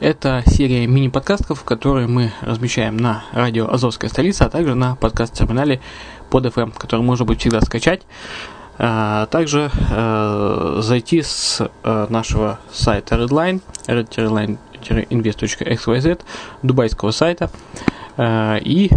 Это серия мини-подкастов, которые мы размещаем на радио «Азовская столица», а также на подкаст-терминале под FM, который можно будет всегда скачать. А также э, зайти с э, нашего сайта Redline, redline-invest.xyz, дубайского сайта, э, и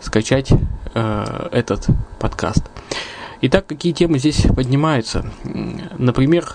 скачать э, этот подкаст. Итак, какие темы здесь поднимаются? Например,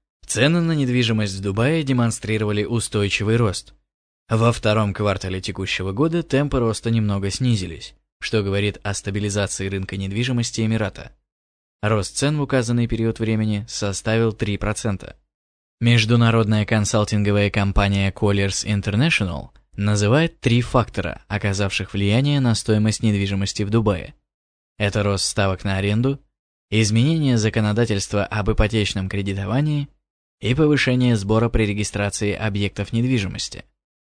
Цены на недвижимость в Дубае демонстрировали устойчивый рост. Во втором квартале текущего года темпы роста немного снизились, что говорит о стабилизации рынка недвижимости Эмирата. Рост цен в указанный период времени составил 3%. Международная консалтинговая компания Colliers International называет три фактора, оказавших влияние на стоимость недвижимости в Дубае. Это рост ставок на аренду, изменение законодательства об ипотечном кредитовании – и повышение сбора при регистрации объектов недвижимости.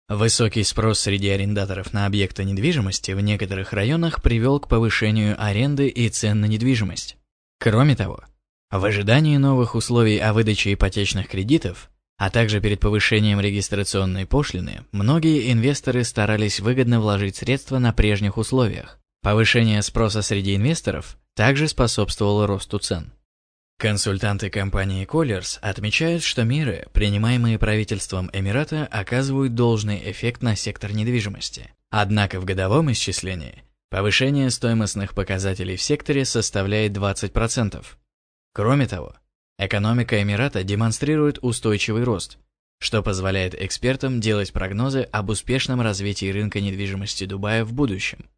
Высокий спрос среди арендаторов на объекты недвижимости в некоторых районах привел к повышению аренды и цен на недвижимость. Кроме того, в ожидании новых условий о выдаче ипотечных кредитов, а также перед повышением регистрационной пошлины, многие инвесторы старались выгодно вложить средства на прежних условиях. Повышение спроса среди инвесторов также способствовало росту цен. Консультанты компании Colliers отмечают, что меры, принимаемые правительством Эмирата, оказывают должный эффект на сектор недвижимости. Однако в годовом исчислении повышение стоимостных показателей в секторе составляет 20%. Кроме того, экономика Эмирата демонстрирует устойчивый рост, что позволяет экспертам делать прогнозы об успешном развитии рынка недвижимости Дубая в будущем.